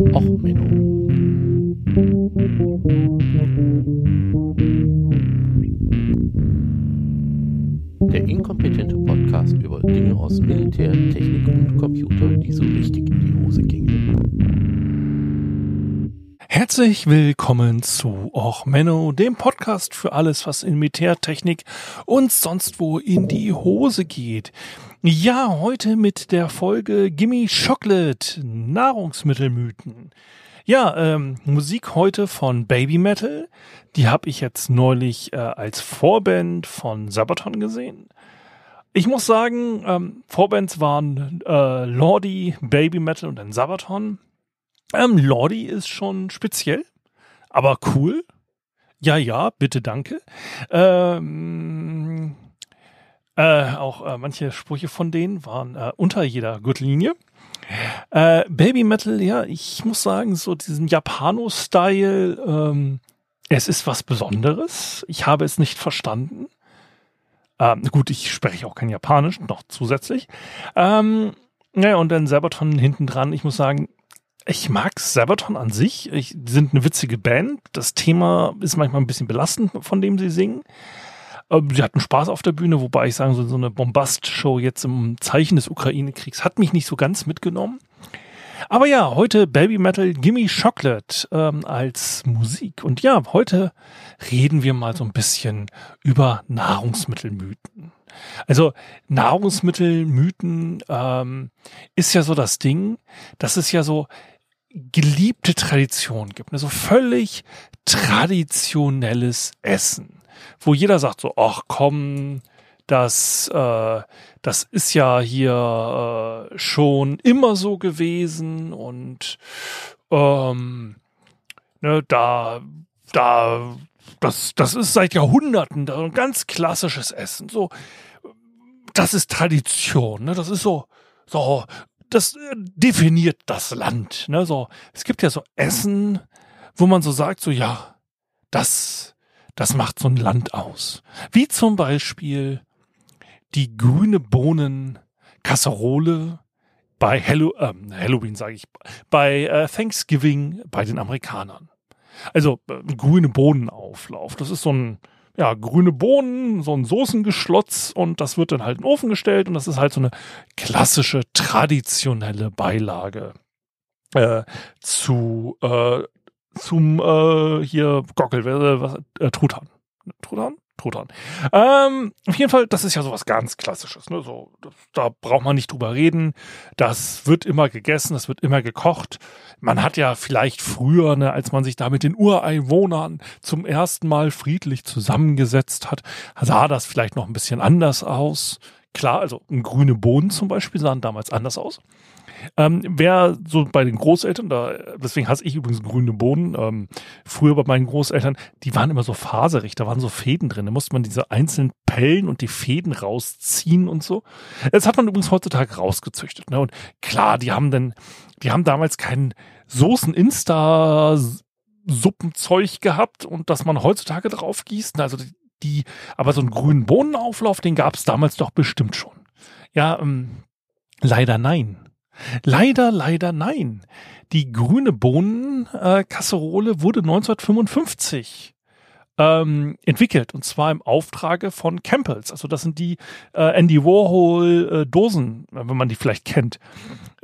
Och, Menno. Der inkompetente Podcast über Dinge aus Militär, Technik und Computer, die so richtig in die Hose gingen. Herzlich willkommen zu Och Menno, dem Podcast für alles, was in Militärtechnik und sonst wo in die Hose geht. Ja, heute mit der Folge Gimme Chocolate, Nahrungsmittelmythen. Ja, ähm, Musik heute von Baby Metal. Die habe ich jetzt neulich äh, als Vorband von Sabaton gesehen. Ich muss sagen, ähm, Vorbands waren äh, Lordi, Baby Metal und dann Sabaton. Ähm, Lordi ist schon speziell, aber cool. Ja, ja, bitte danke. Ähm, äh, auch äh, manche Sprüche von denen waren äh, unter jeder Gürtellinie. Äh, Baby Metal, ja, ich muss sagen, so diesen Japano-Style, ähm, es ist was Besonderes. Ich habe es nicht verstanden. Ähm, gut, ich spreche auch kein Japanisch, noch zusätzlich. Ähm, ja, und dann Sabaton hinten dran. Ich muss sagen, ich mag Sabaton an sich. Ich, die sind eine witzige Band. Das Thema ist manchmal ein bisschen belastend, von dem sie singen. Ähm, sie hatten Spaß auf der Bühne, wobei ich sagen so, so eine Bombast-Show jetzt im Zeichen des Ukraine-Kriegs hat mich nicht so ganz mitgenommen. Aber ja, heute Baby Metal Gimme Chocolate ähm, als Musik. Und ja, heute reden wir mal so ein bisschen über Nahrungsmittelmythen. Also Nahrungsmittelmythen ähm, ist ja so das Ding, dass es ja so geliebte Tradition gibt. Also völlig traditionelles Essen wo jeder sagt so, ach komm, das, äh, das ist ja hier äh, schon immer so gewesen und ähm, ne, da, da, das, das ist seit Jahrhunderten ein ganz klassisches Essen. So, das ist Tradition, ne? Das ist so, so, das definiert das Land. Ne? So, es gibt ja so Essen, wo man so sagt, so ja, das, das macht so ein Land aus. Wie zum Beispiel die grüne Bohnen Kasserole bei Hallo äh, Halloween, sage ich, bei äh, Thanksgiving bei den Amerikanern. Also äh, grüne Bohnenauflauf. Das ist so ein ja, grüne Bohnen, so ein Soßengeschlotz und das wird dann halt in den Ofen gestellt und das ist halt so eine klassische, traditionelle Beilage äh, zu äh, zum äh, hier Gockel, äh, was, äh, Truthahn. Truthahn? Truthahn. Ähm, auf jeden Fall, das ist ja sowas ganz Klassisches. Ne? So, das, da braucht man nicht drüber reden. Das wird immer gegessen, das wird immer gekocht. Man hat ja vielleicht früher, ne, als man sich da mit den Ureinwohnern zum ersten Mal friedlich zusammengesetzt hat, sah das vielleicht noch ein bisschen anders aus. Klar, also grüne Bohnen zum Beispiel sahen damals anders aus. Ähm, wer so bei den Großeltern, da, deswegen hasse ich übrigens grüne Bohnen, ähm, früher bei meinen Großeltern, die waren immer so faserig, da waren so Fäden drin, da musste man diese einzelnen Pellen und die Fäden rausziehen und so. Das hat man übrigens heutzutage rausgezüchtet. Ne? Und klar, die haben dann, die haben damals keinen Soßen-Insta- Suppenzeug gehabt und dass man heutzutage drauf gießt. Also die, die aber so einen grünen Bohnenauflauf, den gab es damals doch bestimmt schon. Ja, ähm, leider nein. Leider, leider nein. Die grüne Bohnenkasserole wurde 1955 ähm, entwickelt und zwar im Auftrage von Campbells. Also das sind die äh, Andy Warhol äh, Dosen, wenn man die vielleicht kennt.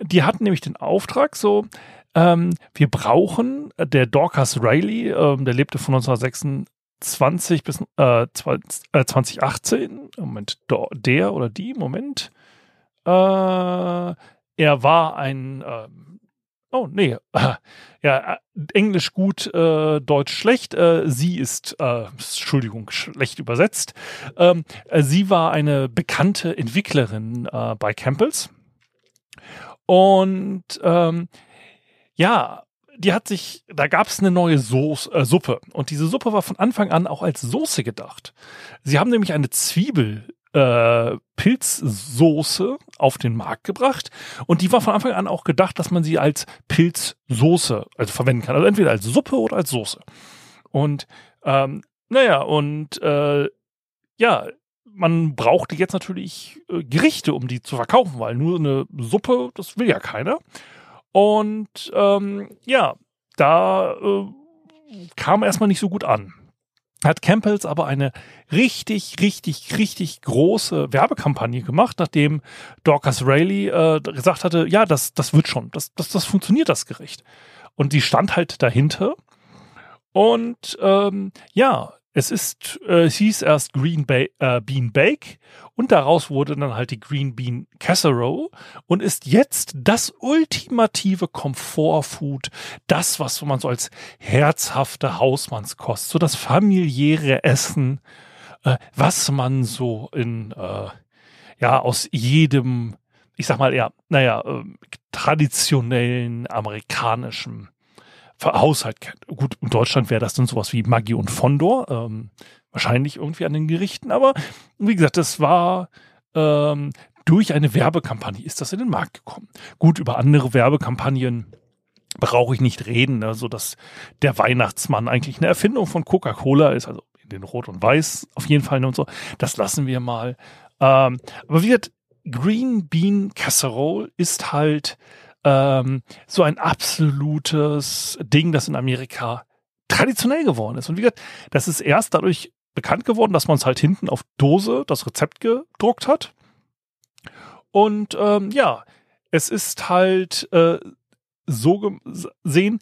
Die hatten nämlich den Auftrag so, ähm, wir brauchen, äh, der Dorcas Riley, äh, der lebte von 1926 bis äh, 2018, äh, Moment, der oder die, Moment, äh, er war ein, äh, oh nee, äh, ja, Englisch gut, äh, Deutsch schlecht. Äh, sie ist, äh, Entschuldigung, schlecht übersetzt. Ähm, äh, sie war eine bekannte Entwicklerin äh, bei Campbells. Und ähm, ja, die hat sich, da gab es eine neue Soße, äh, Suppe. Und diese Suppe war von Anfang an auch als Soße gedacht. Sie haben nämlich eine Zwiebel äh, Pilzsoße auf den Markt gebracht und die war von Anfang an auch gedacht, dass man sie als Pilzsoße also verwenden kann. Also entweder als Suppe oder als Soße. Und ähm, naja, und äh, ja, man brauchte jetzt natürlich äh, Gerichte, um die zu verkaufen, weil nur eine Suppe, das will ja keiner. Und ähm, ja, da äh, kam erstmal nicht so gut an. Hat Campbells aber eine richtig, richtig, richtig große Werbekampagne gemacht, nachdem Dorcas Rayleigh äh, gesagt hatte, ja, das, das wird schon, das, das, das funktioniert, das Gericht. Und die stand halt dahinter. Und ähm, ja, es ist, äh, es hieß erst Green ba äh, Bean Bake und daraus wurde dann halt die Green Bean Casserole und ist jetzt das ultimative Komfortfood, das, was man so als herzhafte Hausmannskost, so das familiäre Essen, äh, was man so in, äh, ja, aus jedem, ich sag mal eher, naja, äh, traditionellen amerikanischen Haushalt kennt. Gut, in Deutschland wäre das dann sowas wie Maggi und Fondor, ähm, wahrscheinlich irgendwie an den Gerichten, aber wie gesagt, das war ähm, durch eine Werbekampagne ist das in den Markt gekommen. Gut, über andere Werbekampagnen brauche ich nicht reden, ne, dass der Weihnachtsmann eigentlich eine Erfindung von Coca-Cola ist, also in den Rot und Weiß auf jeden Fall und so. Das lassen wir mal. Ähm, aber wie gesagt, Green Bean Casserole ist halt ähm, so ein absolutes Ding, das in Amerika traditionell geworden ist. Und wie gesagt, das ist erst dadurch bekannt geworden, dass man es halt hinten auf Dose das Rezept gedruckt hat. Und ähm, ja, es ist halt äh, so gesehen,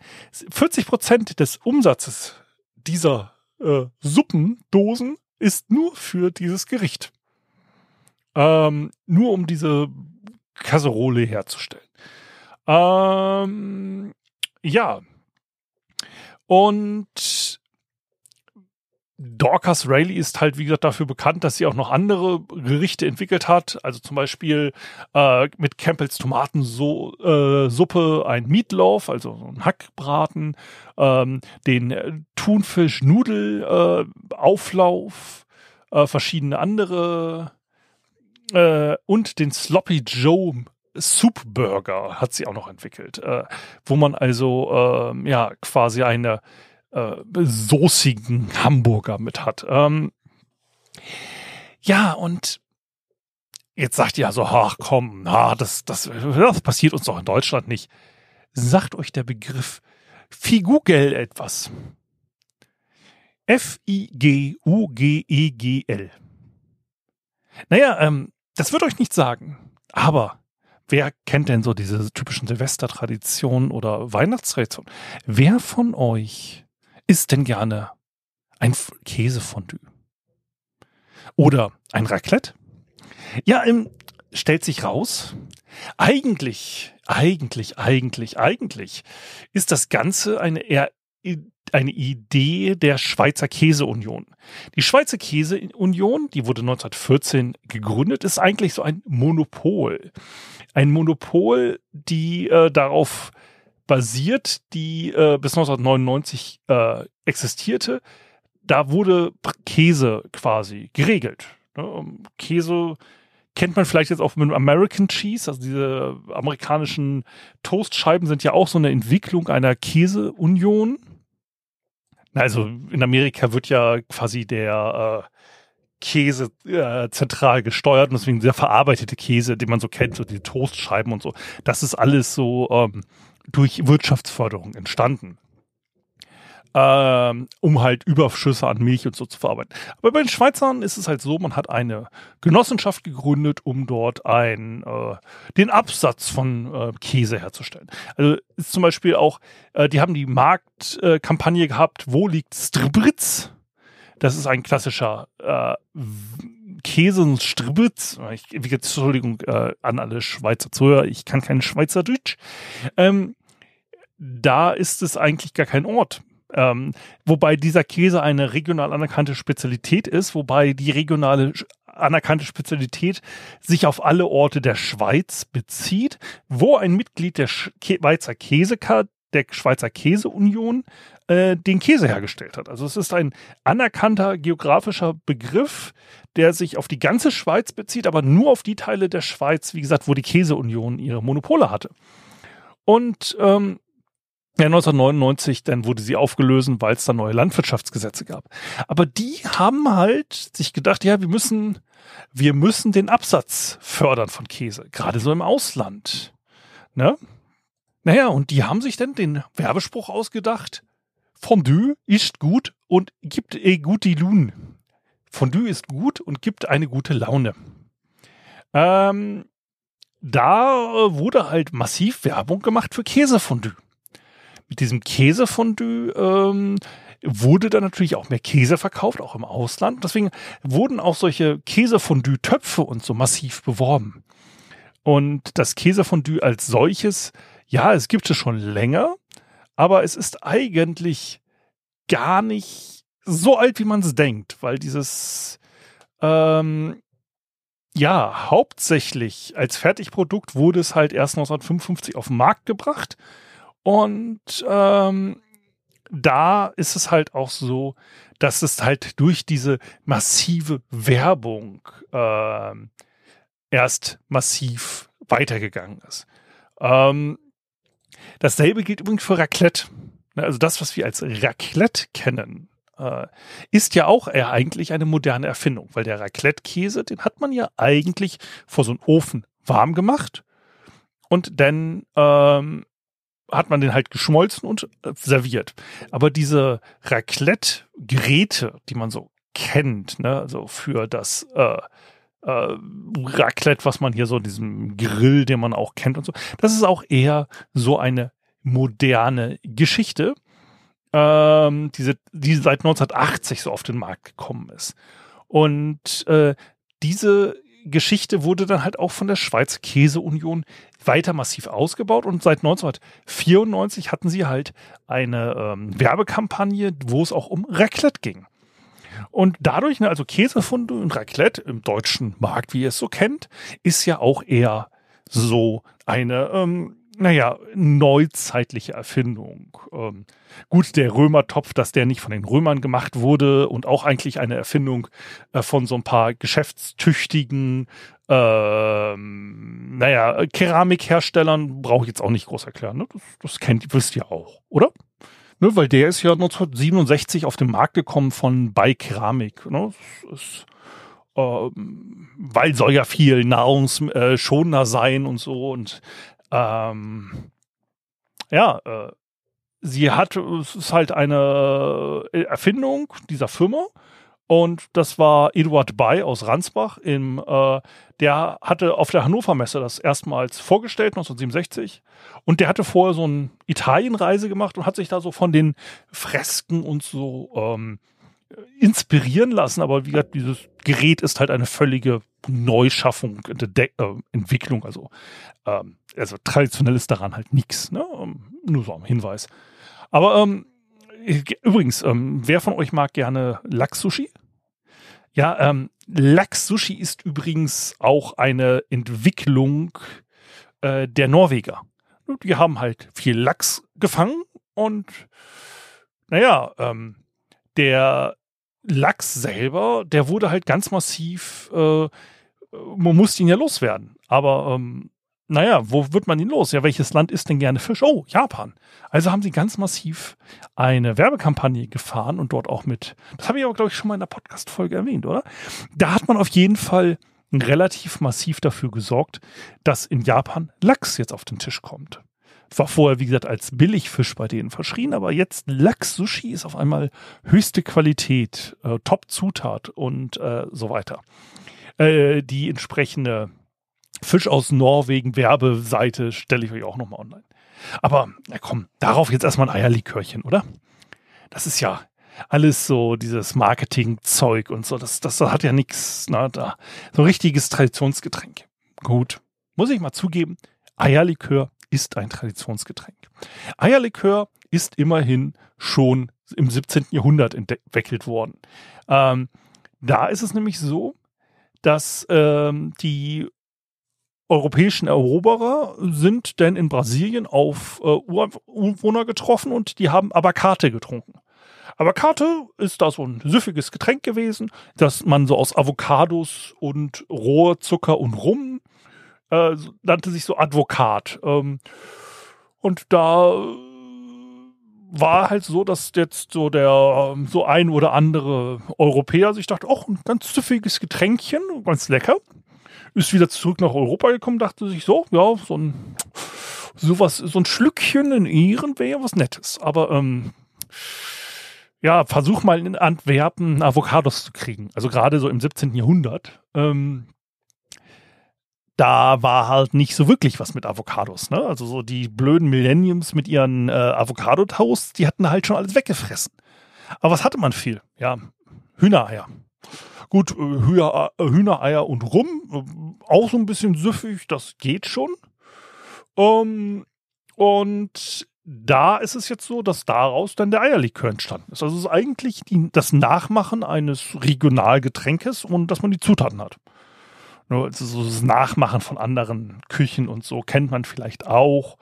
40 Prozent des Umsatzes dieser äh, Suppendosen ist nur für dieses Gericht. Ähm, nur um diese Kasserole herzustellen. Ähm, ja. Und Dorcas Rayleigh ist halt, wie gesagt, dafür bekannt, dass sie auch noch andere Gerichte entwickelt hat. Also zum Beispiel äh, mit Campbells Tomatensuppe äh, ein Meatloaf, also ein Hackbraten, ähm, den Thunfisch-Nudel-Auflauf, äh, äh, verschiedene andere äh, und den Sloppy Joe Soup Burger hat sie auch noch entwickelt, äh, wo man also äh, ja quasi eine äh, soßigen Hamburger mit hat. Ähm, ja, und jetzt sagt ihr also, ach komm, na, das, das, das passiert uns doch in Deutschland nicht. Sagt euch der Begriff Figugel etwas. F-I-G-U-G-E-G-L. Naja, ähm, das wird euch nicht sagen, aber wer kennt denn so diese typischen Silvestertraditionen oder Weihnachtstraditionen? Wer von euch isst denn gerne ein Käsefondue? Oder ein Raclette? Ja, ähm, stellt sich raus, eigentlich, eigentlich, eigentlich, eigentlich ist das Ganze eine eher eine Idee der Schweizer Käseunion. Die Schweizer Käseunion, die wurde 1914 gegründet, ist eigentlich so ein Monopol. Ein Monopol, die äh, darauf basiert, die äh, bis 1999 äh, existierte. Da wurde Käse quasi geregelt. Ne? Käse kennt man vielleicht jetzt auch mit American Cheese, also diese amerikanischen Toastscheiben sind ja auch so eine Entwicklung einer Käseunion. Also in Amerika wird ja quasi der äh, Käse äh, zentral gesteuert und deswegen der verarbeitete Käse, den man so kennt, so die Toastscheiben und so. Das ist alles so ähm, durch Wirtschaftsförderung entstanden ähm, um halt Überschüsse an Milch und so zu verarbeiten. Aber bei den Schweizern ist es halt so, man hat eine Genossenschaft gegründet, um dort ein, äh, den Absatz von äh, Käse herzustellen. Also ist zum Beispiel auch, äh, die haben die Marktkampagne gehabt, wo liegt Strbritz? Das ist ein klassischer äh, Käse und Strbitz. Ich, Entschuldigung äh, an alle Schweizer Zuhörer, ich kann kein Schweizerdeutsch. Ähm, da ist es eigentlich gar kein Ort. Ähm, wobei dieser Käse eine regional anerkannte Spezialität ist, wobei die regionale anerkannte Spezialität sich auf alle Orte der Schweiz bezieht, wo ein Mitglied der Schweizer Käse der Schweizer Käseunion äh, den Käse hergestellt hat. Also es ist ein anerkannter geografischer Begriff, der sich auf die ganze Schweiz bezieht, aber nur auf die Teile der Schweiz, wie gesagt, wo die Käseunion ihre Monopole hatte. Und ähm, ja, 1999, dann wurde sie aufgelöst, weil es da neue Landwirtschaftsgesetze gab. Aber die haben halt sich gedacht, ja, wir müssen, wir müssen den Absatz fördern von Käse, gerade so im Ausland. Ne? naja, und die haben sich dann den Werbespruch ausgedacht. Fondue ist gut und gibt e gute Lune. Fondue ist gut und gibt eine gute Laune. Ähm, da wurde halt massiv Werbung gemacht für Käsefondue. Mit diesem Käsefondue ähm, wurde dann natürlich auch mehr Käse verkauft, auch im Ausland. Deswegen wurden auch solche Käsefondue-Töpfe und so massiv beworben. Und das Käsefondue als solches, ja, es gibt es schon länger, aber es ist eigentlich gar nicht so alt, wie man es denkt, weil dieses ähm, ja, hauptsächlich als Fertigprodukt wurde es halt erst 1955 auf den Markt gebracht. Und ähm, da ist es halt auch so, dass es halt durch diese massive Werbung äh, erst massiv weitergegangen ist. Ähm, dasselbe gilt übrigens für Raclette. Ne, also das, was wir als Raclette kennen, äh, ist ja auch eher eigentlich eine moderne Erfindung, weil der Raclette-Käse, den hat man ja eigentlich vor so einem Ofen warm gemacht und dann ähm, hat man den halt geschmolzen und äh, serviert. Aber diese Raclette-Geräte, die man so kennt, ne, also für das äh, äh, Raclette, was man hier so in diesem Grill, den man auch kennt und so, das ist auch eher so eine moderne Geschichte ähm, diese, die seit 1980 so auf den Markt gekommen ist. Und äh, diese Geschichte wurde dann halt auch von der Schweizer Käseunion weiter massiv ausgebaut und seit 1994 hatten sie halt eine ähm, Werbekampagne, wo es auch um Raclette ging. Und dadurch, ne, also Käsefunde und Raclette im deutschen Markt, wie ihr es so kennt, ist ja auch eher so eine ähm, naja, neuzeitliche Erfindung. Ähm, gut, der Römertopf, dass der nicht von den Römern gemacht wurde und auch eigentlich eine Erfindung äh, von so ein paar geschäftstüchtigen, ähm, naja, Keramikherstellern, brauche ich jetzt auch nicht groß erklären. Ne? Das, das kennt, wisst ihr auch, oder? Ne, weil der ist ja 1967 auf den Markt gekommen von bei Keramik. Ne? Das ist, ähm, weil soll ja viel nahrungsschonender sein und so und ähm, ja, äh, sie hat, es ist halt eine äh, Erfindung dieser Firma. Und das war Eduard Bay aus Ransbach. Im, äh, der hatte auf der Hannover Messe das erstmals vorgestellt, 1967. Und der hatte vorher so eine Italienreise gemacht und hat sich da so von den Fresken und so ähm, inspirieren lassen. Aber wie gesagt, dieses Gerät ist halt eine völlige Neuschaffung, äh, Entwicklung. Also ähm, also traditionell ist daran halt nichts. Ne? Ähm, nur so ein Hinweis. Aber ähm, übrigens, ähm, wer von euch mag gerne Lachs-Sushi? Ja, ähm, Lachs-Sushi ist übrigens auch eine Entwicklung äh, der Norweger. Die haben halt viel Lachs gefangen und naja, ähm, der Lachs selber, der wurde halt ganz massiv, äh, man musste ihn ja loswerden. Aber ähm, naja, wo wird man ihn los? Ja, welches Land isst denn gerne Fisch? Oh, Japan. Also haben sie ganz massiv eine Werbekampagne gefahren und dort auch mit, das habe ich aber, glaube ich, schon mal in der Podcast-Folge erwähnt, oder? Da hat man auf jeden Fall relativ massiv dafür gesorgt, dass in Japan Lachs jetzt auf den Tisch kommt. War vorher, wie gesagt, als Billigfisch bei denen verschrien, aber jetzt Lachs-Sushi ist auf einmal höchste Qualität, äh, Top-Zutat und äh, so weiter. Äh, die entsprechende Fisch aus Norwegen Werbeseite stelle ich euch auch nochmal online. Aber na komm, darauf jetzt erstmal ein Eierlikörchen, oder? Das ist ja alles so dieses Marketing-Zeug und so. Das, das hat ja nichts, na, da. So ein richtiges Traditionsgetränk. Gut. Muss ich mal zugeben, Eierlikör ist ein Traditionsgetränk. Eierlikör ist immerhin schon im 17. Jahrhundert entwickelt worden. Ähm, da ist es nämlich so, dass ähm, die europäischen Eroberer sind denn in Brasilien auf äh, Ureinwohner getroffen und die haben Abakate getrunken. Abakate ist da so ein süffiges Getränk gewesen, das man so aus Avocados und Rohrzucker und Rum äh, nannte sich so Advokat. Ähm, und da war halt so, dass jetzt so der so ein oder andere Europäer sich dachte, ach, ein ganz süffiges Getränkchen, ganz lecker ist wieder zurück nach Europa gekommen, dachte sich so, ja, so ein sowas, so ein Schlückchen in Ehren wäre ja was Nettes. Aber ähm, ja, versuch mal in Antwerpen Avocados zu kriegen. Also gerade so im 17. Jahrhundert. Ähm, da war halt nicht so wirklich was mit Avocados. Ne? Also so die blöden Millenniums mit ihren äh, Avocado-Toasts, die hatten halt schon alles weggefressen. Aber was hatte man viel? Ja, Hühnereier. Gut, äh, äh, Hühnereier und Rum, äh, auch so ein bisschen süffig, das geht schon. Ähm, und da ist es jetzt so, dass daraus dann der Eierlikör entstanden ist. Also es ist eigentlich die, das Nachmachen eines Regionalgetränkes und dass man die Zutaten hat. Nur so das Nachmachen von anderen Küchen und so kennt man vielleicht auch.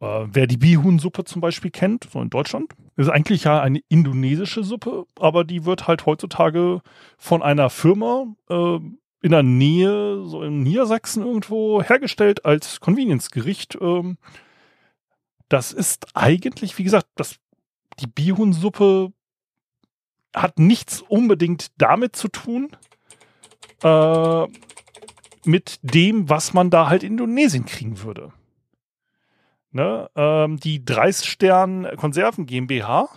Äh, wer die Bihun-Suppe zum Beispiel kennt, so in Deutschland, ist eigentlich ja eine indonesische Suppe, aber die wird halt heutzutage von einer Firma äh, in der Nähe, so in Niedersachsen irgendwo hergestellt als Convenience-Gericht. Ähm, das ist eigentlich, wie gesagt, das, die Bihun-Suppe hat nichts unbedingt damit zu tun, äh, mit dem, was man da halt in Indonesien kriegen würde. Ne? Ähm, die Dreisstern Konserven GmbH,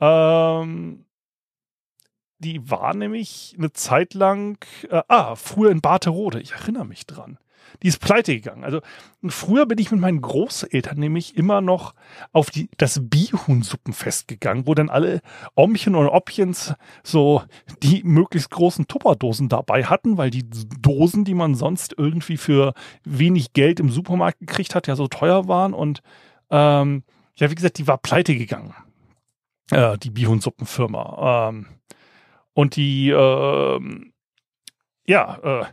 ähm, die war nämlich eine Zeit lang, äh, ah, früher in Barterode, ich erinnere mich dran die ist pleite gegangen. Also früher bin ich mit meinen Großeltern nämlich immer noch auf die, das Bihun-Suppenfest gegangen, wo dann alle Omchen und Oppchens so die möglichst großen Tupperdosen dabei hatten, weil die Dosen, die man sonst irgendwie für wenig Geld im Supermarkt gekriegt hat, ja so teuer waren und ähm, ja, wie gesagt, die war pleite gegangen. Äh, die Bihun-Suppenfirma. Ähm, und die, äh, ja, äh,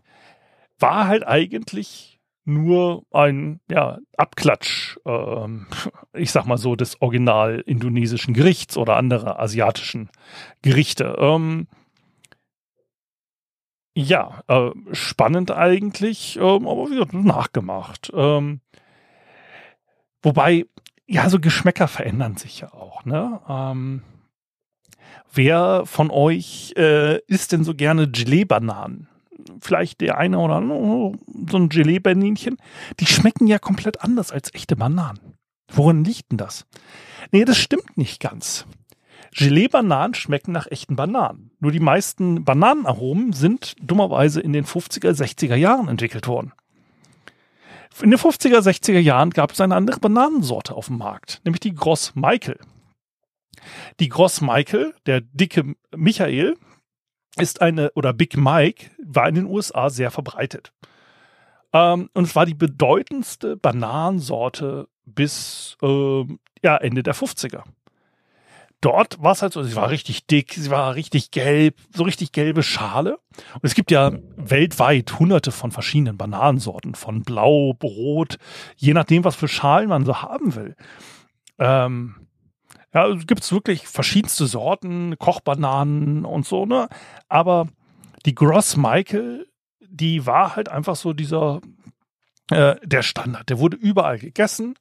war halt eigentlich nur ein ja, Abklatsch, ähm, ich sag mal so, des original indonesischen Gerichts oder anderer asiatischen Gerichte. Ähm, ja, äh, spannend eigentlich, ähm, aber wie gesagt, nachgemacht. Ähm, wobei, ja, so Geschmäcker verändern sich ja auch, ne? Ähm, wer von euch äh, isst denn so gerne Gelee-Bananen? Vielleicht der eine oder andere, so ein Gelee-Berninchen, die schmecken ja komplett anders als echte Bananen. Worin liegt denn das? Nee, das stimmt nicht ganz. Gelee-Bananen schmecken nach echten Bananen. Nur die meisten Bananenaromen sind dummerweise in den 50er, 60er Jahren entwickelt worden. In den 50er, 60er Jahren gab es eine andere Bananensorte auf dem Markt, nämlich die Gross Michael. Die Gross Michael, der dicke Michael, ist eine, oder Big Mike war in den USA sehr verbreitet. Ähm, und es war die bedeutendste Bananensorte bis äh, ja, Ende der 50er. Dort war es halt so, sie war richtig dick, sie war richtig gelb, so richtig gelbe Schale. Und es gibt ja weltweit hunderte von verschiedenen Bananensorten, von blau, rot, je nachdem, was für Schalen man so haben will. Ähm, ja, also gibt es wirklich verschiedenste Sorten, Kochbananen und so, ne? Aber die Gross Michael, die war halt einfach so dieser, äh, der Standard. Der wurde überall gegessen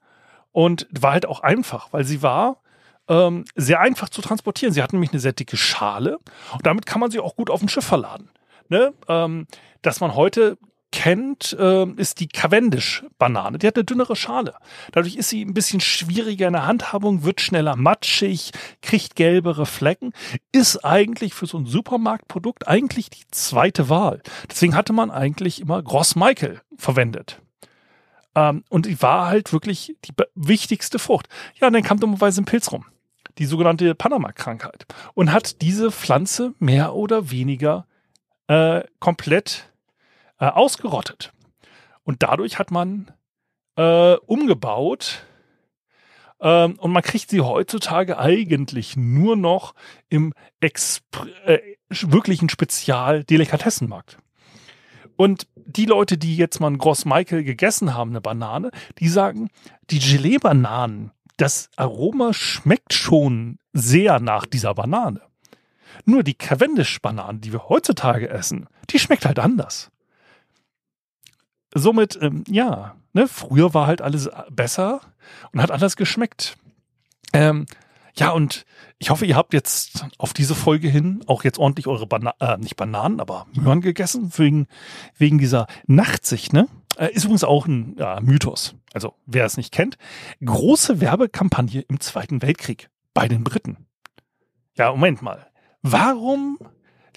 und war halt auch einfach, weil sie war ähm, sehr einfach zu transportieren. Sie hatten nämlich eine sehr dicke Schale und damit kann man sie auch gut auf dem Schiff verladen. Ne? Ähm, dass man heute kennt, äh, ist die Cavendish-Banane. Die hat eine dünnere Schale. Dadurch ist sie ein bisschen schwieriger in der Handhabung, wird schneller matschig, kriegt gelbere Flecken, ist eigentlich für so ein Supermarktprodukt eigentlich die zweite Wahl. Deswegen hatte man eigentlich immer Gross Michael verwendet. Ähm, und die war halt wirklich die wichtigste Frucht. Ja, und dann kam dummerweise ein Pilz rum. Die sogenannte Panama-Krankheit. Und hat diese Pflanze mehr oder weniger äh, komplett äh, ausgerottet. Und dadurch hat man äh, umgebaut ähm, und man kriegt sie heutzutage eigentlich nur noch im Expr äh, wirklichen Spezial-Delikatessenmarkt. Und die Leute, die jetzt mal ein Gross Michael gegessen haben, eine Banane, die sagen, die Gelee-Bananen, das Aroma schmeckt schon sehr nach dieser Banane. Nur die Cavendish-Bananen, die wir heutzutage essen, die schmeckt halt anders somit, ähm, ja, ne, früher war halt alles besser und hat anders geschmeckt. Ähm, ja, und ich hoffe, ihr habt jetzt auf diese Folge hin auch jetzt ordentlich eure Bananen, äh, nicht Bananen, aber Möhren gegessen, wegen, wegen dieser Nachtsicht, ne? Äh, ist übrigens auch ein ja, Mythos. Also wer es nicht kennt. Große Werbekampagne im Zweiten Weltkrieg bei den Briten. Ja, Moment mal. Warum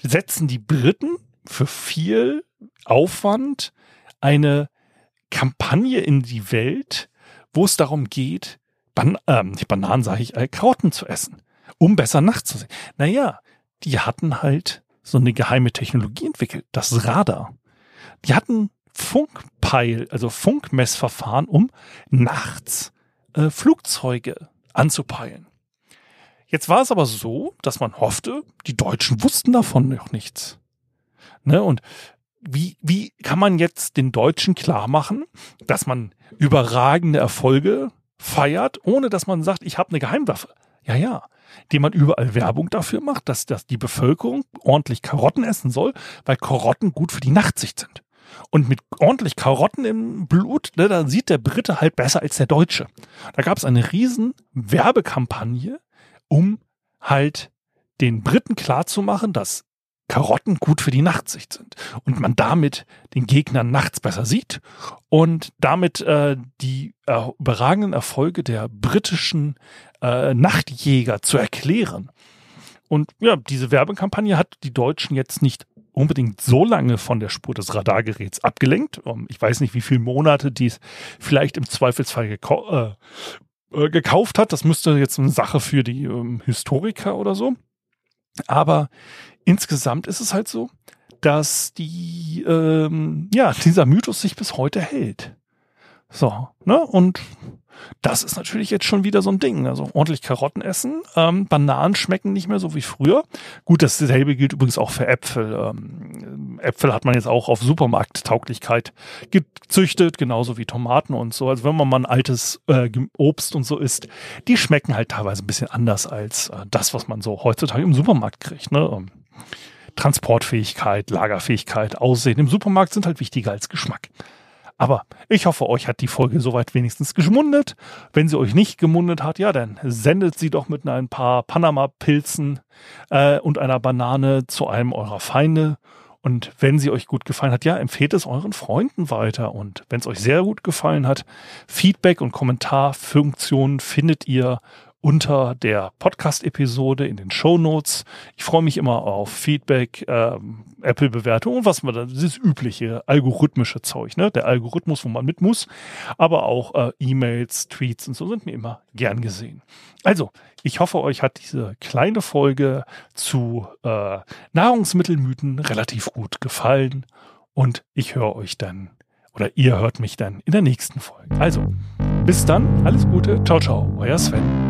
setzen die Briten für viel Aufwand eine Kampagne in die Welt, wo es darum geht, Ban äh, nicht Bananen sage ich, äh, Karotten zu essen, um besser nachts zu sehen. Naja, die hatten halt so eine geheime Technologie entwickelt, das Radar. Die hatten Funkpeil, also Funkmessverfahren, um nachts äh, Flugzeuge anzupeilen. Jetzt war es aber so, dass man hoffte, die Deutschen wussten davon noch nichts. Ne? Und wie, wie kann man jetzt den Deutschen klar machen, dass man überragende Erfolge feiert, ohne dass man sagt, ich habe eine Geheimwaffe? Ja, ja. Indem man überall Werbung dafür macht, dass, dass die Bevölkerung ordentlich Karotten essen soll, weil Karotten gut für die Nachtsicht sind. Und mit ordentlich Karotten im Blut, ne, da sieht der Brite halt besser als der Deutsche. Da gab es eine riesen Werbekampagne, um halt den Briten klarzumachen, dass Karotten gut für die Nachtsicht sind und man damit den Gegner nachts besser sieht und damit äh, die äh, überragenden Erfolge der britischen äh, Nachtjäger zu erklären. Und ja, diese Werbekampagne hat die Deutschen jetzt nicht unbedingt so lange von der Spur des Radargeräts abgelenkt. Um, ich weiß nicht, wie viele Monate dies vielleicht im Zweifelsfall gekau äh, äh, gekauft hat. Das müsste jetzt eine Sache für die ähm, Historiker oder so. Aber insgesamt ist es halt so, dass die, ähm, ja, dieser Mythos sich bis heute hält. So, ne? Und das ist natürlich jetzt schon wieder so ein Ding. Also ordentlich Karotten essen. Ähm, Bananen schmecken nicht mehr so wie früher. Gut, dasselbe gilt übrigens auch für Äpfel. Ähm, Äpfel hat man jetzt auch auf Supermarkttauglichkeit gezüchtet, genauso wie Tomaten und so. Also wenn man mal ein altes äh, Obst und so isst, die schmecken halt teilweise ein bisschen anders als äh, das, was man so heutzutage im Supermarkt kriegt. Ne? Ähm, Transportfähigkeit, Lagerfähigkeit, Aussehen im Supermarkt sind halt wichtiger als Geschmack. Aber ich hoffe, euch hat die Folge soweit wenigstens geschmundet. Wenn sie euch nicht gemundet hat, ja, dann sendet sie doch mit ein paar Panama-Pilzen äh, und einer Banane zu einem eurer Feinde. Und wenn sie euch gut gefallen hat, ja, empfehlt es euren Freunden weiter. Und wenn es euch sehr gut gefallen hat, Feedback und Kommentarfunktionen findet ihr unter der Podcast-Episode in den Show Notes. Ich freue mich immer auf Feedback, ähm, Apple-Bewertung und was man da, dieses übliche algorithmische Zeug, ne? Der Algorithmus, wo man mit muss, aber auch äh, E-Mails, Tweets und so sind mir immer gern gesehen. Also, ich hoffe, euch hat diese kleine Folge zu äh, Nahrungsmittelmythen relativ gut gefallen und ich höre euch dann oder ihr hört mich dann in der nächsten Folge. Also, bis dann, alles Gute, ciao, ciao, euer Sven.